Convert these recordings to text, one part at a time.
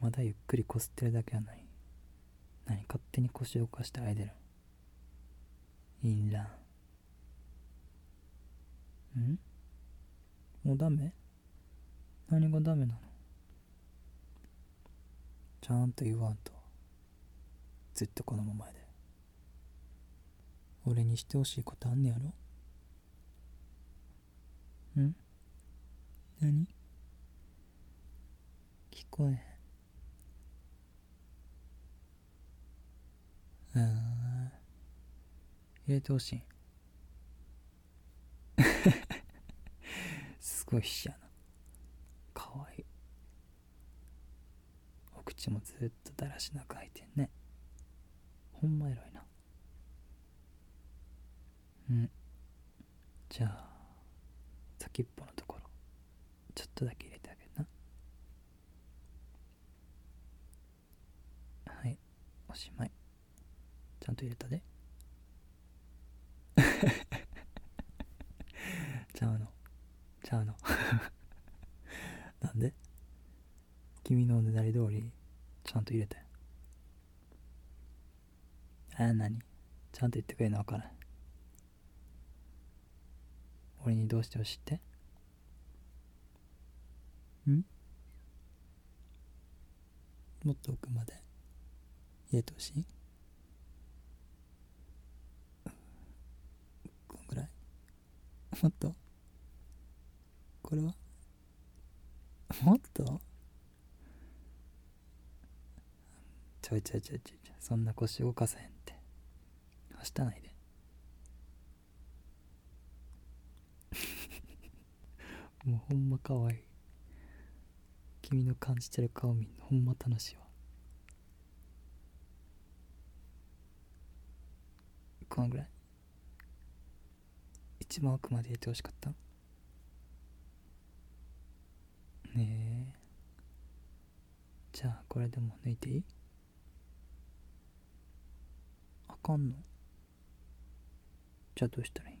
まだゆっくりこすってるだけやのに何勝手に腰を動かしてあえでる。インランん？もうダメ？何がダメなの？ちゃんと言わんと。ずっとこのままで。俺にしてほしいことあんねやろ？ん？何？聞こえへん。入れてほしい。すごいしやな。かわいい。お口もずっとだらしなく開いてんね。ほんまエロいな。うん。じゃあ先っぽのところちょっとだけ入れてあげるな。はい。おしまい。ゃんと入れたで ちゃうの。ちゃうの。なんで？君のねだり通りちゃんと入れたよ。あ何？ちゃんと言ってくれるの分からん。俺にどうしてほしいって？ん？もっと奥まで入れてほしいこんぐらいもっと。これは？もっと？ちょいちょいちょいちょいそんな腰動かさへんって。はしたないで。もうほんまかわいい。君の感じてる顔見んの。ほんま楽しいわ。このぐらい。一番奥まで入れてほしかった。ねえ。じゃあこれでも抜いていい？あかんの？じゃあどうしたらいい？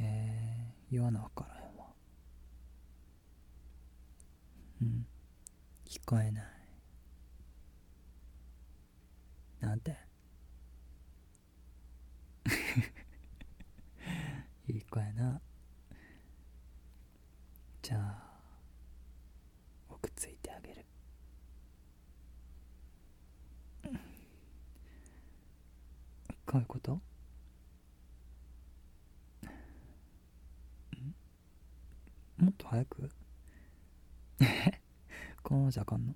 えー、言わなあからへんわ。うん。聞こえない。なんていい子やな。じゃあ奥ついてあげる。こういうこと？もっと早く？え このままじゃあかんの？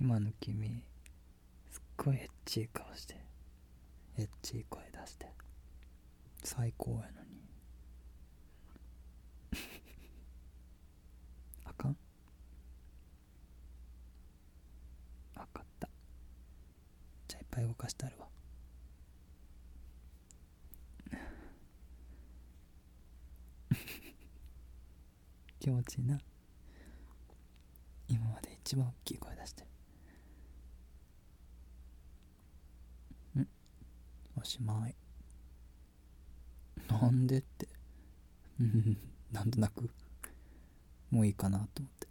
今の君すっごいエッチい顔してエッチい声出して。最高やのに。あかん？分かった。じゃあいっぱい動かしてあるわ。気持ちいいな。今まで一番大きい声出して。ん。おしまい。なんでって。う んなんとなく。もういいかなと思って。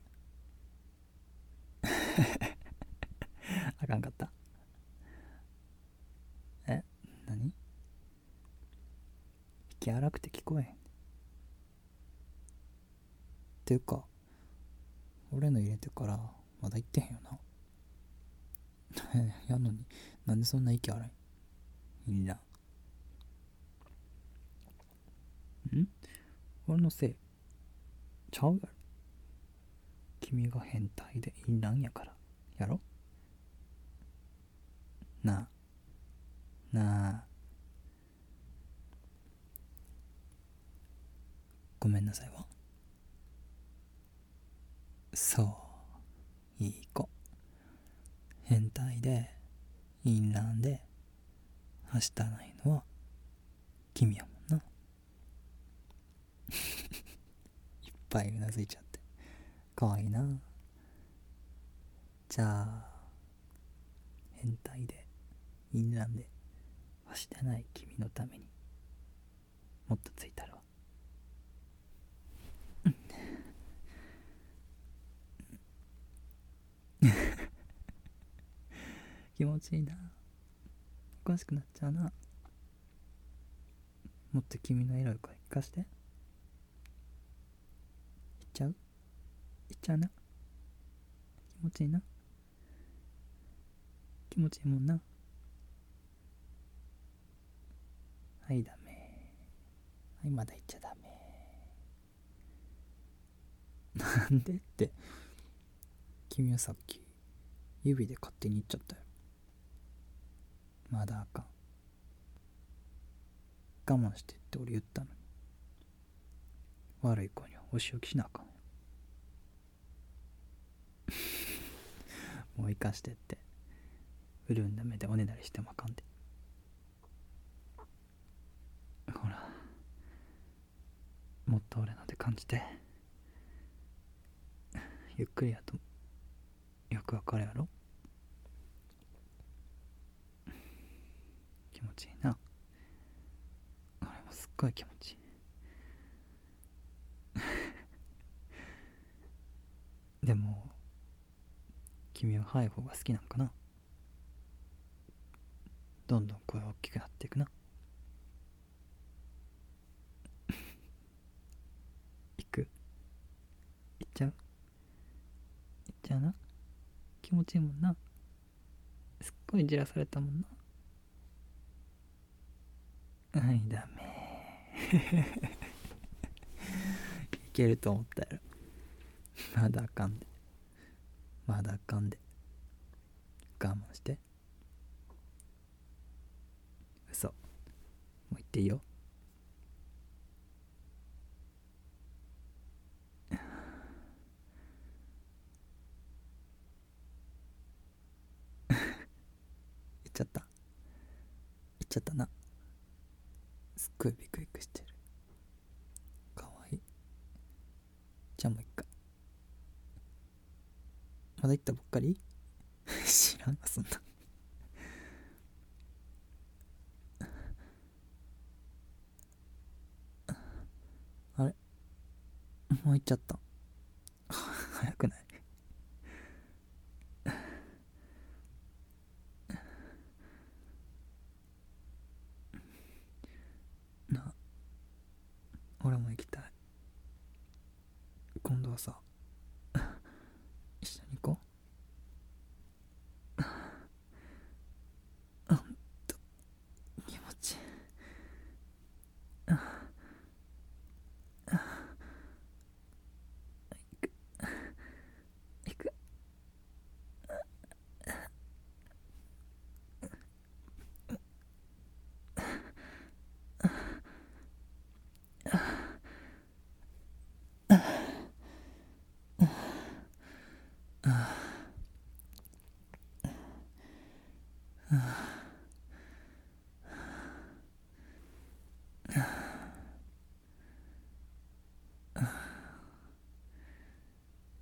あかんかった。え何？息荒くて聞こえへん。っていうか俺の入れてからまだ行ってへんよな。やのになんでそんな息荒い？いいな。ん？俺のせい。ちゃうやろ。君が変態で淫乱やから。やろ？なあ。なあ。ごめんなさいわ。そういい子。変態で淫乱ではしたないのは君やもん。いっぱいうなずいちゃって。かわいいな。じゃあ変態で淫乱ではしてない。君のために。もっとついたるわ 気持ちいいな。おかしくなっちゃうな。もっと君のエロい声聞かして。っちゃうな気持ちいいな気持ちいいもんなはいダメはいまだ言っちゃダメなんでって君はさっき指で勝手に言っちゃったよまだあかん我慢してって俺言ったのに悪い子にはお仕置きしなあかん もう生かしてって。潤んだ目でおねだりしてもあかんでほら。もっと俺ので感じて。ゆっくりやとよくわかるやろ。気持ちいいな。俺もすっごい気持ちいい。で も君は早い方が好きなんかな？どんどん声大きくなっていくな。行く？行っちゃう？行っちゃうな？気持ちいいもんな。すっごいじらされたもんな。はいダメ。いけると思ったやろまだあかんで。まだあかんで。我慢して。嘘。もう言っていいよ。言っちゃった。言っちゃったな。すっごいビクビクしてる。かわいい。じゃあもう一回。まだ言ったばっかり？知らんわそんな。あれ？もう行っちゃった。早くない？な俺も行きたい。今度はさ一緒に行こ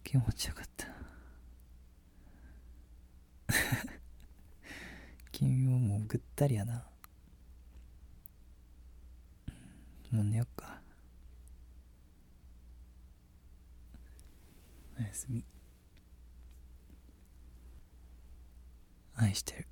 気持ちよかった。君ももうぐったりやな。もう寝よっか。おやすみ。愛してる。